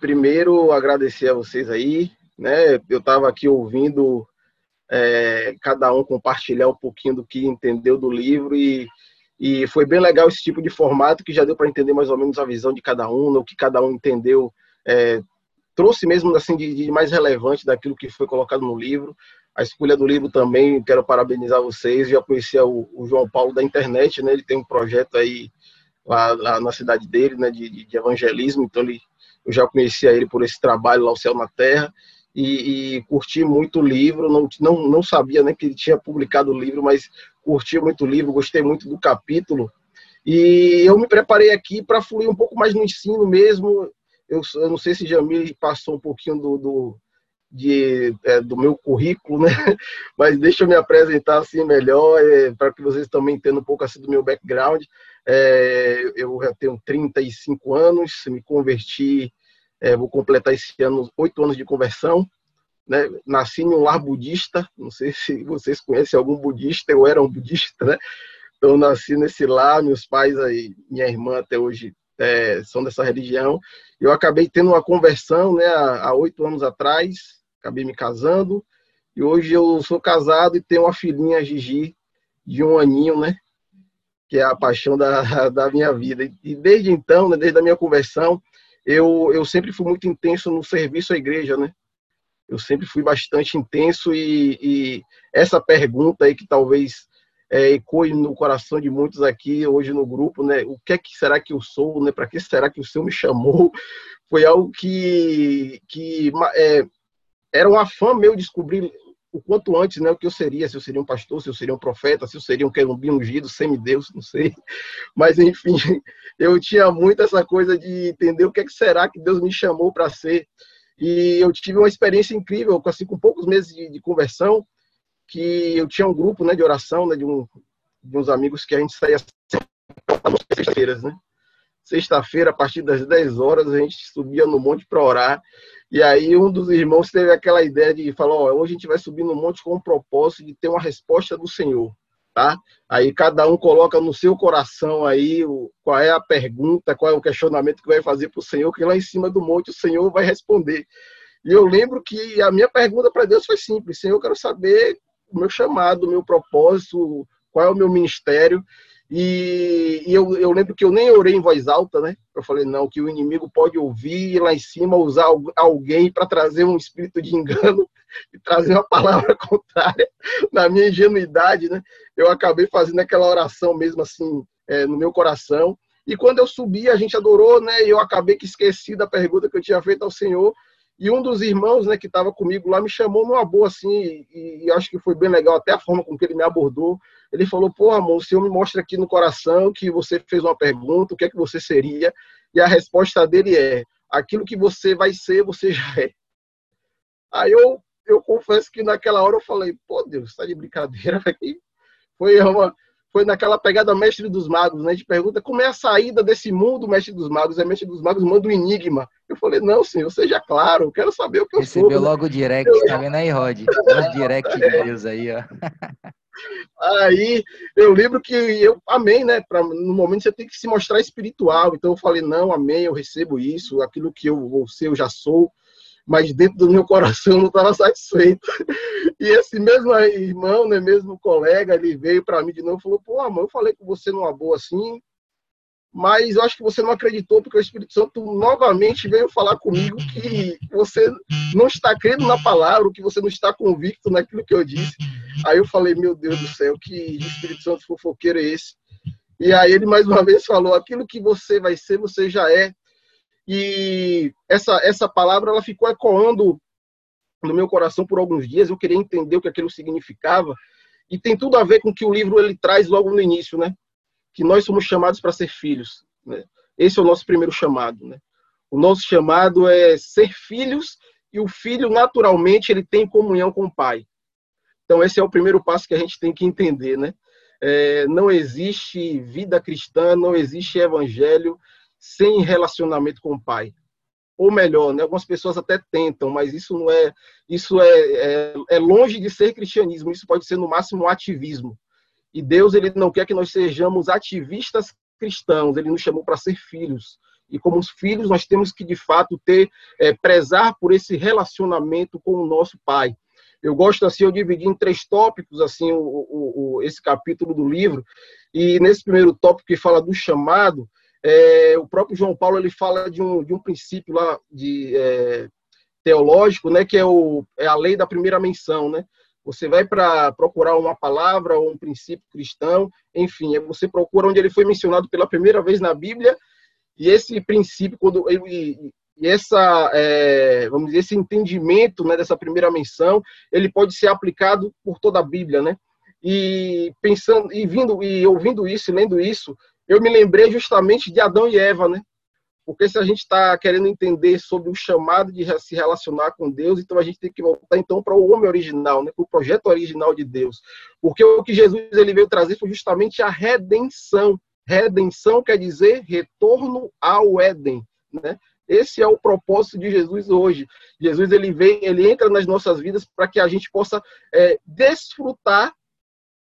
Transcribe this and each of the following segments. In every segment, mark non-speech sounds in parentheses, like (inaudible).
Primeiro, agradecer a vocês aí, né? Eu estava aqui ouvindo é, cada um compartilhar um pouquinho do que entendeu do livro e, e foi bem legal esse tipo de formato que já deu para entender mais ou menos a visão de cada um, o que cada um entendeu, é, trouxe mesmo assim de, de, mais relevante daquilo que foi colocado no livro. A escolha do livro também, quero parabenizar vocês. Já conhecia o, o João Paulo da internet, né? Ele tem um projeto aí lá, lá na cidade dele, né? De, de, evangelismo, então ele, eu já conhecia ele por esse trabalho lá, o Céu na Terra e, e, curti muito o livro. Não, não, não sabia nem que ele tinha publicado o livro, mas curti muito o livro, gostei muito do capítulo. E eu me preparei aqui para fluir um pouco mais no ensino mesmo. Eu, eu não sei se Jamil passou um pouquinho do, do, de, é, do meu currículo, né? (laughs) Mas deixa eu me apresentar assim melhor, é, para que vocês também entendam um pouco assim do meu background. É, eu já tenho 35 anos, me converti é, vou completar esse ano oito anos de conversão. Né? Nasci em um lar budista. Não sei (laughs) se vocês conhecem algum budista. Eu era um budista, né? Então nasci nesse lar. Meus pais aí, minha irmã até hoje é, são dessa religião. Eu acabei tendo uma conversão, né? Há oito anos atrás. Acabei me casando. E hoje eu sou casado e tenho uma filhinha, Gigi, de um aninho, né? Que é a paixão da, (laughs) da minha vida. E desde então, né, desde a minha conversão, eu, eu sempre fui muito intenso no serviço à igreja, né? Eu sempre fui bastante intenso e, e essa pergunta aí que talvez é, ecoe no coração de muitos aqui hoje no grupo, né? O que é que será que eu sou, né? Para que será que o Senhor me chamou? (laughs) Foi algo que, que é, era um afã meu descobrir o quanto antes, né, o que eu seria, se eu seria um pastor, se eu seria um profeta, se eu seria um querubim ungido, semideus, não sei. (laughs) Mas, enfim, (laughs) eu tinha muito essa coisa de entender o que, é que será que Deus me chamou para ser. E eu tive uma experiência incrível, assim, com poucos meses de, de conversão, que eu tinha um grupo né, de oração, né, de, um, de uns amigos que a gente saía sexta-feiras, né? Sexta-feira, a partir das 10 horas, a gente subia no monte para orar. E aí um dos irmãos teve aquela ideia de falar, ó, hoje a gente vai subir no monte com o propósito de ter uma resposta do Senhor, tá? Aí cada um coloca no seu coração aí o, qual é a pergunta, qual é o questionamento que vai fazer para o Senhor, que lá em cima do monte o Senhor vai responder. E eu lembro que a minha pergunta para Deus foi simples, Senhor, eu quero saber o meu chamado, o meu propósito, qual é o meu ministério. E, e eu, eu, lembro que eu nem orei em voz alta, né? Eu falei, não, que o inimigo pode ouvir lá em cima usar alguém para trazer um espírito de engano e trazer uma palavra (laughs) contrária. Na minha ingenuidade, né? Eu acabei fazendo aquela oração mesmo assim, é, no meu coração. E quando eu subi, a gente adorou, né? E eu acabei que esqueci da pergunta que eu tinha feito ao Senhor. E um dos irmãos, né, que estava comigo lá, me chamou numa boa, assim, e, e, acho que foi bem legal, até a forma com que ele me abordou. Ele falou, pô, amor, o Senhor me mostra aqui no coração que você fez uma pergunta, o que é que você seria? E a resposta dele é, aquilo que você vai ser, você já é. Aí eu, eu confesso que naquela hora eu falei, pô, Deus, tá de brincadeira (laughs) aqui. Foi uma, foi naquela pegada mestre dos magos, né? A gente pergunta como é a saída desse mundo, mestre dos magos. É mestre dos magos manda um enigma. Eu falei, não, senhor, seja claro, eu quero saber o que eu Recebeu sou. Recebeu né? logo o direct, eu... tá vendo aí, Rod? (laughs) O direct de Deus aí, ó. (laughs) Aí eu lembro que eu amei, né? Pra, no momento você tem que se mostrar espiritual. Então eu falei, não, amém, eu recebo isso, aquilo que eu vou ser, eu já sou mas dentro do meu (laughs) coração não estava satisfeito. E esse mesmo irmão, né, mesmo colega, ele veio para mim de novo e falou: pô, amor, eu falei com você numa boa assim, mas eu acho que você não acreditou, porque o Espírito Santo novamente veio falar comigo que você não está crendo na palavra, que você não está convicto naquilo que eu disse. Aí eu falei: meu Deus do céu, que Espírito Santo fofoqueiro é esse? E aí ele mais uma (laughs) vez falou: aquilo que você vai ser, você já é. E essa, essa palavra ela ficou ecoando no meu coração por alguns dias. Eu queria entender o que aquilo significava. E tem tudo a ver com o que o livro ele traz logo no início, né? Que nós somos chamados para ser filhos. Né? Esse é o nosso primeiro chamado, né? O nosso chamado é ser filhos e o filho naturalmente ele tem comunhão com o pai. Então esse é o primeiro passo que a gente tem que entender, né? É, não existe vida cristã, não existe evangelho sem relacionamento com o pai. Ou melhor, né, algumas pessoas até tentam, mas isso não é, isso é, é, é longe de ser cristianismo. Isso pode ser no máximo um ativismo. E Deus ele não quer que nós sejamos ativistas cristãos. Ele nos chamou para ser filhos. E como os filhos, nós temos que, de fato, ter, é, prezar por esse relacionamento com o nosso pai. Eu gosto, assim, eu dividi em três tópicos, assim, o, o, o, esse capítulo do livro. E nesse primeiro tópico que fala do chamado, é, o próprio João Paulo, ele fala de um, de um princípio lá de, é, teológico, né, que é, o, é a lei da primeira menção, né? Você vai para procurar uma palavra ou um princípio cristão, enfim, você procura onde ele foi mencionado pela primeira vez na Bíblia, e esse princípio, quando ele, e essa, é, vamos dizer, esse entendimento né, dessa primeira menção, ele pode ser aplicado por toda a Bíblia, né? E pensando, e vindo, e ouvindo isso, e lendo isso, eu me lembrei justamente de Adão e Eva, né? Porque se a gente está querendo entender sobre o chamado de se relacionar com Deus, então a gente tem que voltar então para o homem original, né, para o projeto original de Deus. Porque o que Jesus ele veio trazer foi justamente a redenção. Redenção quer dizer retorno ao Éden, né? Esse é o propósito de Jesus hoje. Jesus ele vem, ele entra nas nossas vidas para que a gente possa é, desfrutar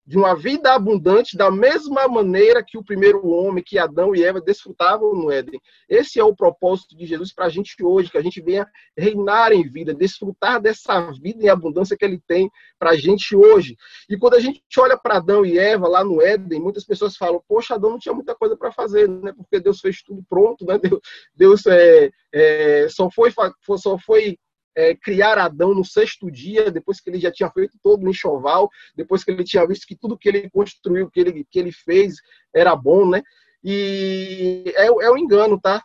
de uma vida abundante da mesma maneira que o primeiro homem, que Adão e Eva desfrutavam no Éden. Esse é o propósito de Jesus para a gente hoje, que a gente venha reinar em vida, desfrutar dessa vida em abundância que ele tem para a gente hoje. E quando a gente olha para Adão e Eva lá no Éden, muitas pessoas falam: Poxa, Adão não tinha muita coisa para fazer, né? Porque Deus fez tudo pronto, né? Deus, Deus é, é, só foi só foi é, criar Adão no sexto dia, depois que ele já tinha feito todo o enxoval, depois que ele tinha visto que tudo que ele construiu, que ele, que ele fez era bom, né? E é, é um engano, tá?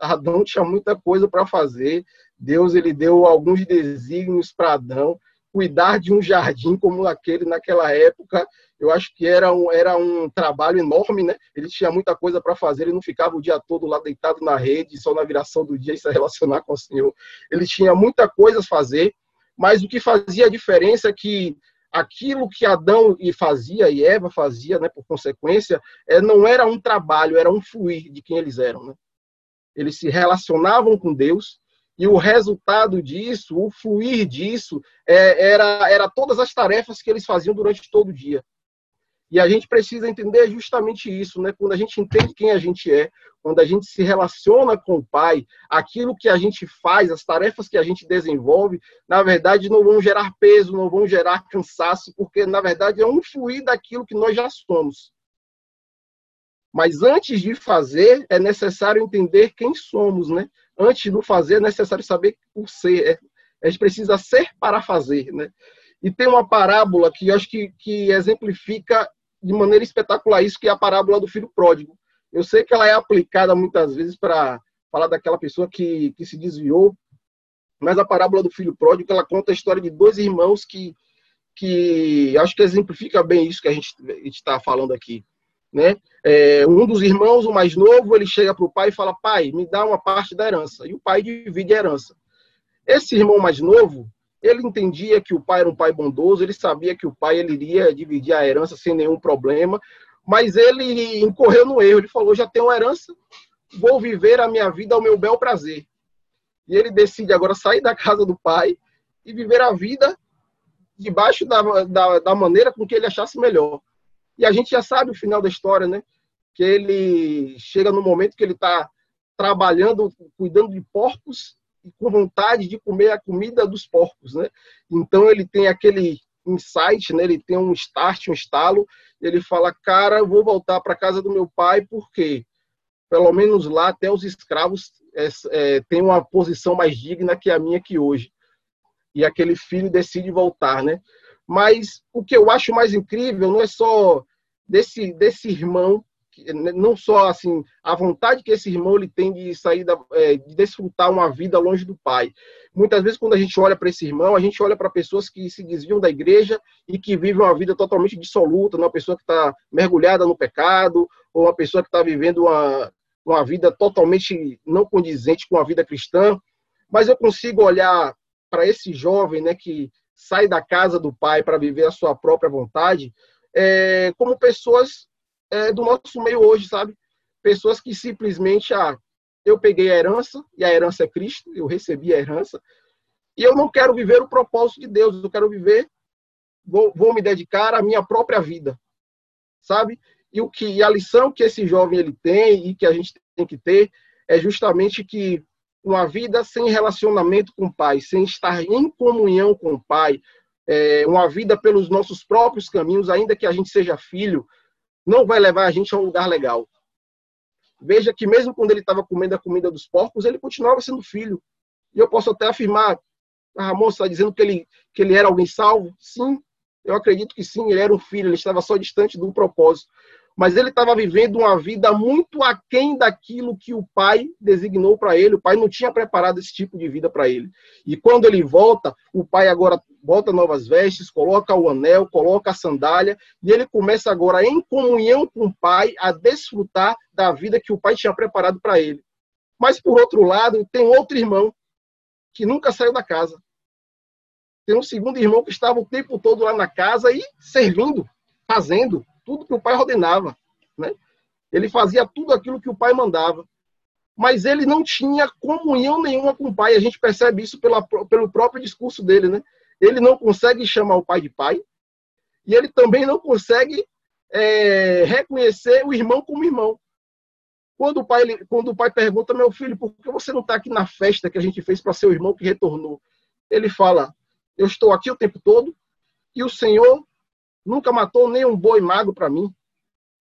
Adão tinha muita coisa para fazer. Deus ele deu alguns desígnios para Adão cuidar de um jardim como aquele naquela época, eu acho que era um, era um trabalho enorme, né? Ele tinha muita coisa para fazer, ele não ficava o dia todo lá deitado na rede, só na viração do dia e se relacionar com o Senhor. Ele tinha muita coisa a fazer, mas o que fazia a diferença é que aquilo que Adão e fazia e Eva fazia, né, por consequência, é, não era um trabalho, era um fluir de quem eles eram, né? Eles se relacionavam com Deus, e o resultado disso, o fluir disso, é, era, era todas as tarefas que eles faziam durante todo o dia. E a gente precisa entender justamente isso, né? Quando a gente entende quem a gente é, quando a gente se relaciona com o Pai, aquilo que a gente faz, as tarefas que a gente desenvolve, na verdade não vão gerar peso, não vão gerar cansaço, porque na verdade é um fluir daquilo que nós já somos. Mas antes de fazer, é necessário entender quem somos, né? Antes do fazer, é necessário saber o ser. É, a gente precisa ser para fazer, né? E tem uma parábola que eu acho que, que exemplifica de maneira espetacular isso, que é a parábola do filho pródigo. Eu sei que ela é aplicada muitas vezes para falar daquela pessoa que, que se desviou, mas a parábola do filho pródigo, ela conta a história de dois irmãos que, que acho que exemplifica bem isso que a gente está falando aqui. Né? É, um dos irmãos, o mais novo, ele chega para o pai e fala: Pai, me dá uma parte da herança. E o pai divide a herança. Esse irmão mais novo, ele entendia que o pai era um pai bondoso, ele sabia que o pai ele iria dividir a herança sem nenhum problema, mas ele incorreu no erro. Ele falou: Já tenho herança, vou viver a minha vida ao meu bel prazer. E ele decide agora sair da casa do pai e viver a vida debaixo da, da, da maneira com que ele achasse melhor. E a gente já sabe o final da história, né? Que ele chega no momento que ele está trabalhando, cuidando de porcos e com vontade de comer a comida dos porcos, né? Então ele tem aquele insight, né? Ele tem um start, um estalo. Ele fala, cara, eu vou voltar para casa do meu pai porque pelo menos lá até os escravos é, é, têm uma posição mais digna que a minha aqui hoje. E aquele filho decide voltar, né? Mas o que eu acho mais incrível não é só desse, desse irmão, né, não só assim a vontade que esse irmão ele tem de sair da, é, de desfrutar uma vida longe do pai. Muitas vezes quando a gente olha para esse irmão, a gente olha para pessoas que se desviam da igreja e que vivem uma vida totalmente dissoluta, uma pessoa que está mergulhada no pecado ou uma pessoa que está vivendo uma, uma vida totalmente não condizente com a vida cristã. Mas eu consigo olhar para esse jovem, né, que sai da casa do pai para viver a sua própria vontade, é, como pessoas é, do nosso meio hoje, sabe? Pessoas que simplesmente, ah, eu peguei a herança, e a herança é Cristo, eu recebi a herança, e eu não quero viver o propósito de Deus, eu quero viver, vou, vou me dedicar à minha própria vida, sabe? E o que e a lição que esse jovem ele tem e que a gente tem que ter é justamente que uma vida sem relacionamento com o Pai, sem estar em comunhão com o Pai, é, uma vida pelos nossos próprios caminhos, ainda que a gente seja filho, não vai levar a gente a um lugar legal. Veja que mesmo quando ele estava comendo a comida dos porcos, ele continuava sendo filho. E eu posso até afirmar, a Ramon está dizendo que ele, que ele era alguém salvo? Sim, eu acredito que sim, ele era um filho, ele estava só distante do propósito mas ele estava vivendo uma vida muito aquém daquilo que o pai designou para ele. O pai não tinha preparado esse tipo de vida para ele. E quando ele volta, o pai agora bota novas vestes, coloca o anel, coloca a sandália, e ele começa agora, em comunhão com o pai, a desfrutar da vida que o pai tinha preparado para ele. Mas, por outro lado, tem outro irmão que nunca saiu da casa. Tem um segundo irmão que estava o tempo todo lá na casa e servindo, fazendo tudo que o pai ordenava, né? Ele fazia tudo aquilo que o pai mandava. Mas ele não tinha comunhão nenhuma com o pai. A gente percebe isso pela, pelo próprio discurso dele, né? Ele não consegue chamar o pai de pai. E ele também não consegue é, reconhecer o irmão como irmão. Quando o pai, quando o pai pergunta, meu filho, por que você não está aqui na festa que a gente fez para seu irmão que retornou? Ele fala, eu estou aqui o tempo todo e o Senhor nunca matou nem um boi magro para mim,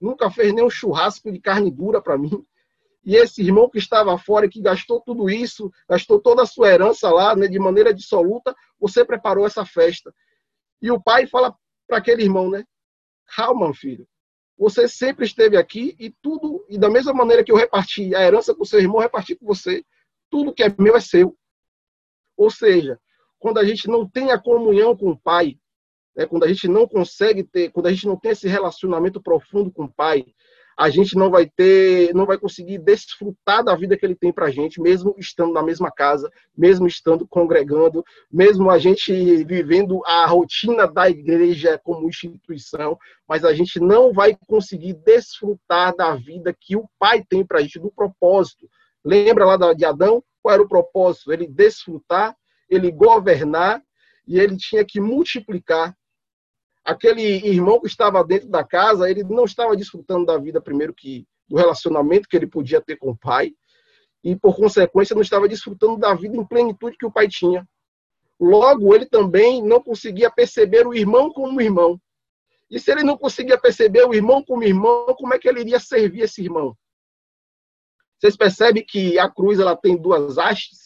nunca fez nem um churrasco de carne dura para mim. E esse irmão que estava fora, que gastou tudo isso, gastou toda a sua herança lá, né, de maneira dissoluta, você preparou essa festa. E o pai fala para aquele irmão, né? Calma, filho. Você sempre esteve aqui e tudo, e da mesma maneira que eu reparti a herança com seu irmão, reparti com você. Tudo que é meu é seu. Ou seja, quando a gente não tem a comunhão com o pai, né, quando a gente não consegue ter, quando a gente não tem esse relacionamento profundo com o pai, a gente não vai ter, não vai conseguir desfrutar da vida que ele tem para a gente, mesmo estando na mesma casa, mesmo estando congregando, mesmo a gente vivendo a rotina da igreja como instituição, mas a gente não vai conseguir desfrutar da vida que o Pai tem para a gente, do propósito. Lembra lá de Adão? Qual era o propósito? Ele desfrutar, ele governar e ele tinha que multiplicar aquele irmão que estava dentro da casa, ele não estava desfrutando da vida primeiro que do relacionamento que ele podia ter com o pai e por consequência não estava desfrutando da vida em plenitude que o pai tinha. Logo, ele também não conseguia perceber o irmão como irmão. E se ele não conseguia perceber o irmão como irmão, como é que ele iria servir esse irmão? Vocês percebem que a cruz ela tem duas hastes?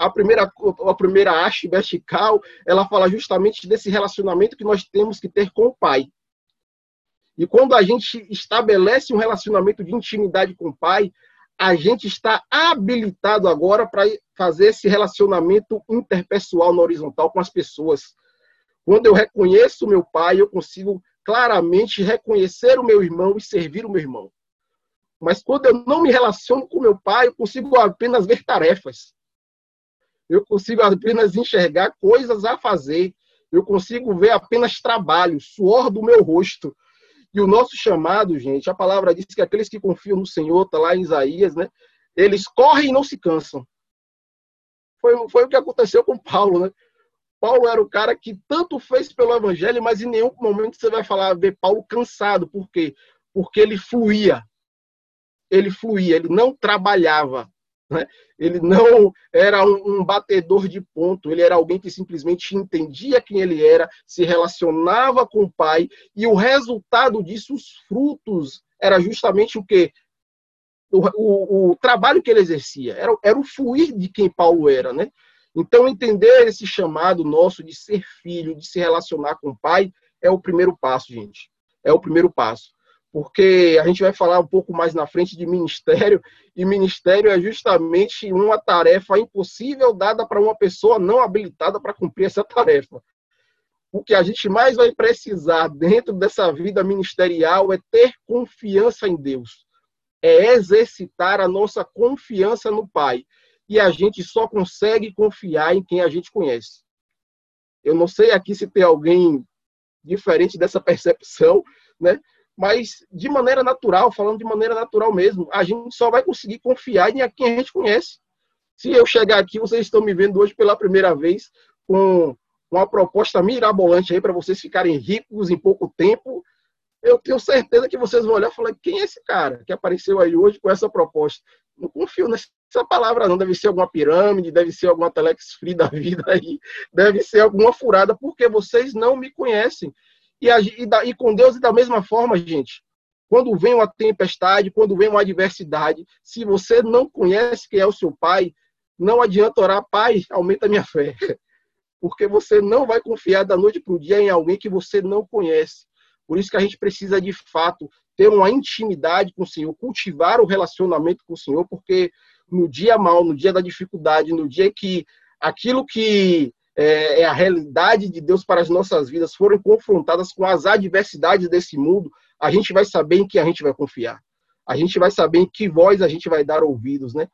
A primeira, a primeira haste vertical, ela fala justamente desse relacionamento que nós temos que ter com o Pai. E quando a gente estabelece um relacionamento de intimidade com o Pai, a gente está habilitado agora para fazer esse relacionamento interpessoal na horizontal com as pessoas. Quando eu reconheço meu Pai, eu consigo claramente reconhecer o meu irmão e servir o meu irmão. Mas quando eu não me relaciono com meu Pai, eu consigo apenas ver tarefas eu consigo apenas enxergar coisas a fazer, eu consigo ver apenas trabalho, suor do meu rosto. E o nosso chamado, gente, a palavra diz que aqueles que confiam no Senhor, está lá em Isaías, né? Eles correm e não se cansam. Foi, foi o que aconteceu com Paulo, né? Paulo era o cara que tanto fez pelo evangelho, mas em nenhum momento você vai falar ver Paulo cansado. Por quê? Porque ele fluía. Ele fluía, ele não trabalhava. Né? Ele não era um, um, batedor de ponto, ele era alguém que simplesmente entendia quem ele era, se relacionava com o pai, e o resultado disso, os frutos, era justamente o que? O, o, o, trabalho que ele exercia, era, era o fluir de quem Paulo era. Né? Então, entender esse chamado nosso de ser filho, de se relacionar com o pai, é o primeiro passo, gente. É o primeiro passo porque a gente vai falar um pouco mais na frente de ministério, e ministério é justamente uma tarefa impossível dada para uma pessoa não habilitada para cumprir essa tarefa. O que a gente mais vai precisar dentro dessa vida ministerial é ter confiança em Deus, é exercitar a nossa confiança no Pai. E a gente só consegue confiar em quem a gente conhece. Eu não sei aqui se tem alguém diferente dessa percepção, né? Mas de maneira natural, falando de maneira natural mesmo, a gente só vai conseguir confiar em quem a gente conhece. Se eu chegar aqui, vocês estão me vendo hoje pela primeira vez com uma proposta mirabolante aí para vocês ficarem ricos em pouco tempo, eu tenho certeza que vocês vão olhar e falar: quem é esse cara que apareceu aí hoje com essa proposta? Não confio nessa palavra, não. Deve ser alguma pirâmide, deve ser alguma telex free da (laughs) vida aí, deve ser alguma furada, porque vocês não me conhecem. E, e, e com Deus, e da mesma forma, gente, quando vem uma tempestade, quando vem uma adversidade, se você não conhece quem é o seu pai, não adianta orar, pai, aumenta minha fé. (laughs) Porque você não vai confiar da noite para o dia em alguém que você não conhece. Por isso que a gente precisa, de fato, ter uma intimidade com o Senhor, cultivar o relacionamento com o Senhor, porque no dia mal, no dia da dificuldade, no dia que aquilo que é, é a realidade de Deus para as nossas vidas forem confrontadas com as adversidades desse mundo, a gente vai saber em que a gente vai confiar. A gente vai saber em que voz a gente vai dar ouvidos, né?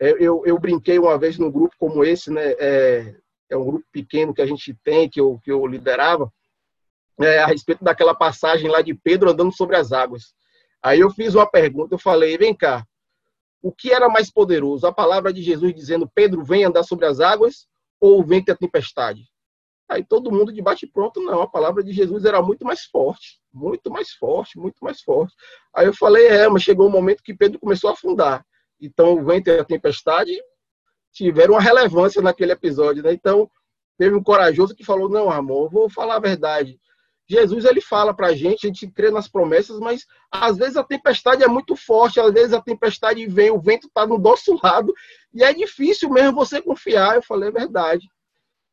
É, eu, eu brinquei uma vez num grupo como esse, né? É, é um grupo pequeno que a gente tem, que eu, que eu liderava, é, a respeito daquela passagem lá de Pedro andando sobre as águas. Aí eu fiz uma pergunta, eu falei, vem cá, o que era mais poderoso? A palavra de Jesus dizendo, Pedro, vem andar sobre as águas, ou ter a tempestade? Aí todo mundo de bate pronto, não, a palavra de Jesus era muito mais forte, muito mais forte, muito mais forte. Aí eu falei, é, mas chegou um momento que Pedro começou a afundar. Então o vento e a tempestade tiveram uma relevância naquele episódio, né? Então teve um corajoso que falou, não, amor, vou falar a verdade. Jesus ele fala para a gente, a gente crê nas promessas, mas às vezes a tempestade é muito forte, às vezes a tempestade vem, o vento está no nosso lado e é difícil mesmo você confiar. Eu falei, é verdade.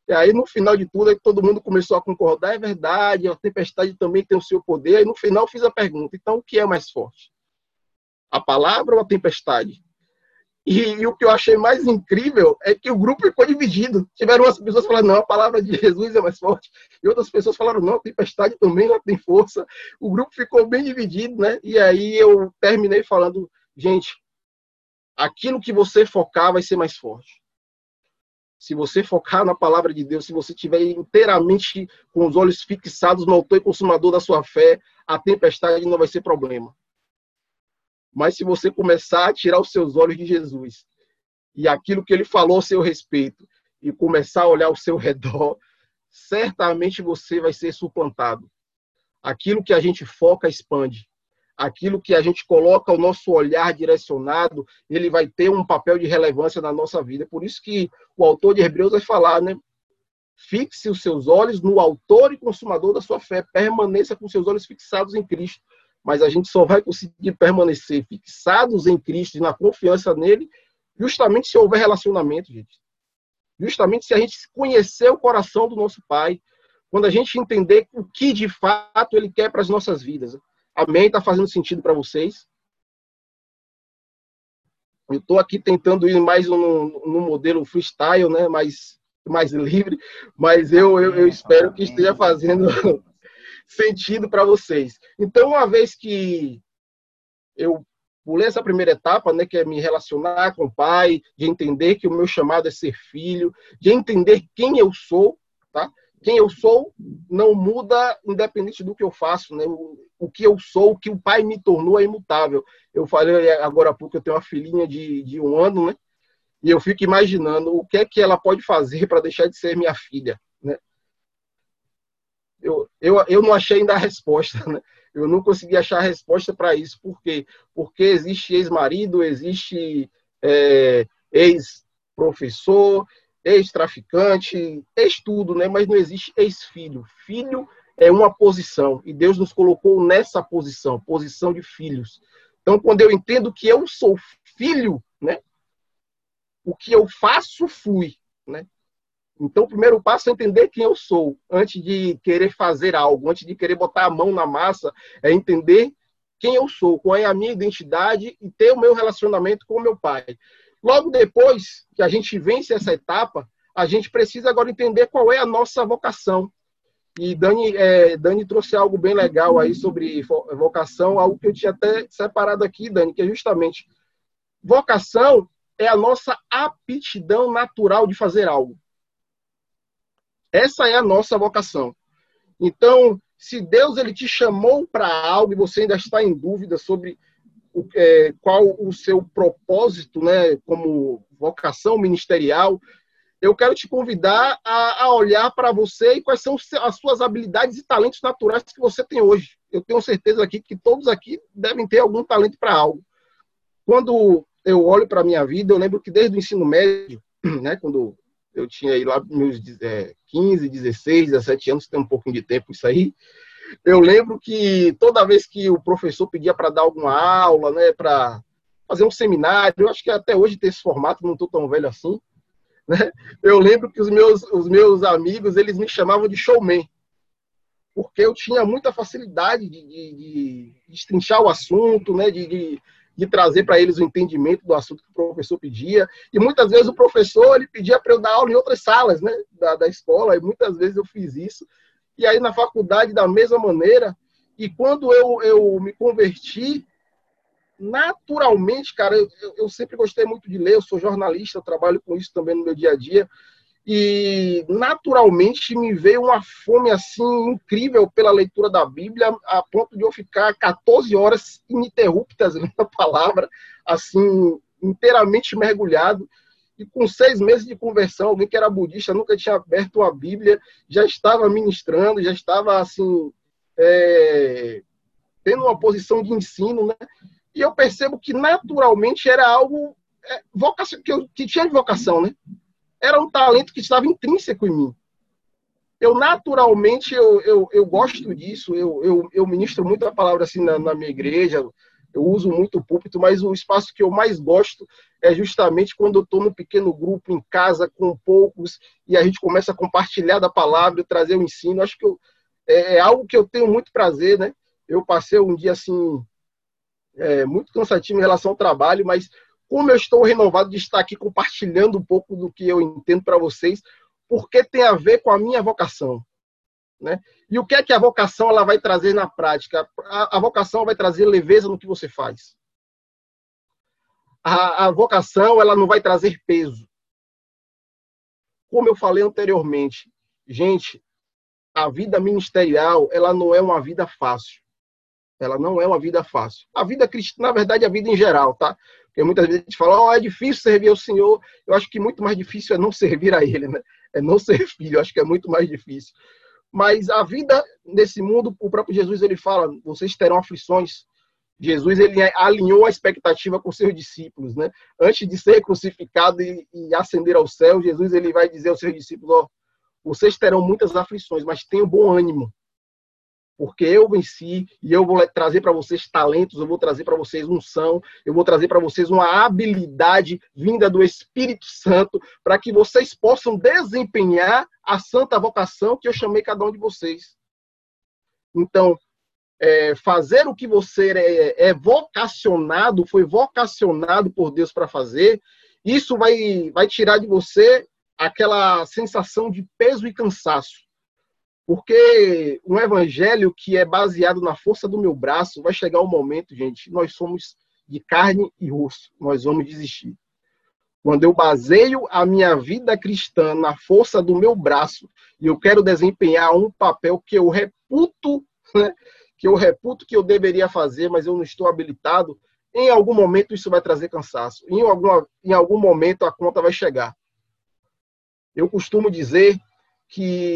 E aí, no final de tudo, todo mundo começou a concordar, é verdade, a tempestade também tem o seu poder. E no final fiz a pergunta, então o que é mais forte? A palavra ou a tempestade? E, e, o que eu achei mais incrível é que o grupo ficou dividido. Tiveram umas pessoas falando, não, a palavra de Jesus é mais forte. E outras pessoas falaram, não, a tempestade também ela tem força. O grupo ficou bem dividido, né? E aí eu terminei falando, gente, aquilo que você focar vai ser mais forte se você focar na palavra de Deus, se você tiver inteiramente com os olhos fixados no autor e consumador da sua fé, a tempestade não vai ser problema. Mas se você começar a tirar os seus olhos de Jesus e aquilo que ele falou a seu respeito e começar a olhar ao seu (laughs) redor, certamente você vai ser suplantado. Aquilo que a gente foca expande aquilo que a gente coloca o nosso olhar direcionado, ele vai ter um papel de relevância na nossa vida. Por isso que o autor de Hebreus vai falar, né? Fixe os seus olhos no autor e consumador da sua fé, permaneça com seus olhos fixados em Cristo. Mas a gente só vai conseguir permanecer fixados em Cristo e na confiança nele, justamente se houver relacionamento, gente. Justamente se a gente conhecer o coração do nosso Pai, quando a gente entender o que de fato ele quer para as nossas vidas. Amém? Está fazendo sentido para vocês? Eu estou aqui tentando ir mais no, no modelo freestyle, né? mais, mais livre, mas eu, eu, eu espero que esteja fazendo sentido para vocês. Então, uma vez que eu pulei essa primeira etapa, né, que é me relacionar com o pai, de entender que o meu chamado é ser filho, de entender quem eu sou, tá? quem eu sou não muda independente do que eu faço, né? O, o, que eu sou, o que o pai me tornou é imutável. Eu falei agora há pouco, eu tenho uma filhinha de, de um ano, né? E eu fico imaginando o que é que ela pode fazer para deixar de ser minha filha, né? Eu, eu, eu não achei ainda a resposta, né? Eu não consegui achar a resposta para isso. Por quê? Porque existe ex-marido, existe é, ex-professor, ex-traficante, ex-tudo, né? Mas não existe ex-filho. Filho é uma posição e Deus nos colocou nessa posição, posição de filhos. Então, quando eu entendo que eu sou filho, né? O que eu faço, fui, né? Então, o primeiro passo é entender quem eu sou, antes de querer fazer algo, antes de querer botar a mão na massa, é entender quem eu sou, qual é a minha identidade e ter o meu relacionamento com o meu pai. Logo depois que a gente vence essa etapa, a gente precisa agora entender qual é a nossa vocação. E Dani, é, Dani trouxe algo bem legal aí sobre vocação, algo que eu tinha até separado aqui, Dani, que é justamente vocação é a nossa aptidão natural de fazer algo. Essa é a nossa vocação. Então, se Deus ele te chamou para algo e você ainda está em dúvida sobre o, é, qual o seu propósito, né, como vocação ministerial, eu quero te convidar a, a olhar para você e quais são as suas habilidades e talentos naturais que você tem hoje. Eu tenho certeza aqui que todos aqui devem ter algum talento para algo. Quando eu olho para a minha vida, eu lembro que desde o ensino médio, (clears throat) né, quando eu tinha aí lá meus é, 15, 16, 17 anos, tem um pouquinho de tempo isso aí, eu lembro que toda vez que o professor pedia para dar alguma aula, né, para fazer um seminário, eu acho que até hoje tem esse formato, não estou tão velho assim, né? Eu lembro que os meus, os meus amigos, eles me chamavam de showman, porque eu tinha muita facilidade de, de, de destrinchar o assunto, né, de, de, de trazer para eles o entendimento do assunto que o professor pedia, e muitas vezes o professor ele pedia para eu dar aula em outras salas né, da, da escola, e muitas vezes eu fiz isso, e aí na faculdade da mesma maneira. E quando eu, eu me converti, naturalmente, cara, eu, eu sempre gostei muito de ler, eu sou jornalista, eu trabalho com isso também no meu dia a dia. E naturalmente me veio uma fome assim incrível pela leitura da Bíblia, a ponto de eu ficar 14 horas ininterruptas (laughs) lendo a palavra, assim, inteiramente mergulhado. E com seis meses de conversão, alguém que era budista, nunca tinha aberto uma Bíblia, já estava ministrando, já estava assim, é, tendo uma posição de ensino, né? E eu percebo que naturalmente era algo é, vocação, que, eu, que tinha vocação, né? Era um talento que estava intrínseco em mim. Eu naturalmente eu, eu, eu gosto disso, eu, eu, eu ministro muito a palavra assim na, na minha igreja, eu uso muito o púlpito, mas o espaço que eu mais gosto é justamente quando eu estou no pequeno grupo, em casa, com poucos, e a gente começa a compartilhar da palavra, trazer o ensino. Acho que eu, é, é, algo que eu tenho muito prazer, né? Eu passei um dia assim, é, muito cansativo em relação ao trabalho, mas como eu estou renovado de estar aqui compartilhando um pouco do que eu entendo para vocês, porque tem a ver com a minha vocação. Né? E o que é que a vocação ela vai trazer na prática? A, a vocação vai trazer leveza no que você faz. A, a vocação ela não vai trazer peso. Como eu falei anteriormente, gente, a vida ministerial ela não é uma vida fácil. Ela não é uma vida fácil. A vida cristã, na verdade, a vida em geral, tá? Porque muitas vezes a gente fala, oh, é difícil servir ao Senhor. Eu acho que muito mais difícil é não servir a Ele, né? É não ser (laughs) filho. Eu acho que é muito mais difícil. Mas a vida nesse mundo, o próprio Jesus ele fala, vocês terão aflições. Jesus ele alinhou a expectativa com seus discípulos, né? Antes de ser crucificado e, e ascender ao céu, Jesus ele vai dizer aos seus discípulos, ó, vocês terão muitas aflições, mas tenham bom ânimo porque eu venci e eu vou trazer para vocês talentos, eu vou trazer para vocês unção, eu vou trazer para vocês uma habilidade vinda do Espírito Santo para que vocês possam desempenhar a santa vocação que eu chamei cada um de vocês. Então, é, fazer o que você é, é vocacionado, foi vocacionado por Deus para fazer, isso vai, vai tirar de você aquela sensação de peso e cansaço. Porque um evangelho que é baseado na força do meu braço, vai chegar um momento, gente, nós somos de carne e osso, nós vamos desistir. Quando eu baseio a minha vida cristã na força do meu braço e eu quero desempenhar um papel que eu reputo, né, que eu reputo que eu deveria fazer, mas eu não estou habilitado, em algum momento isso vai trazer cansaço. Em algum, em algum momento a conta vai chegar. Eu costumo dizer que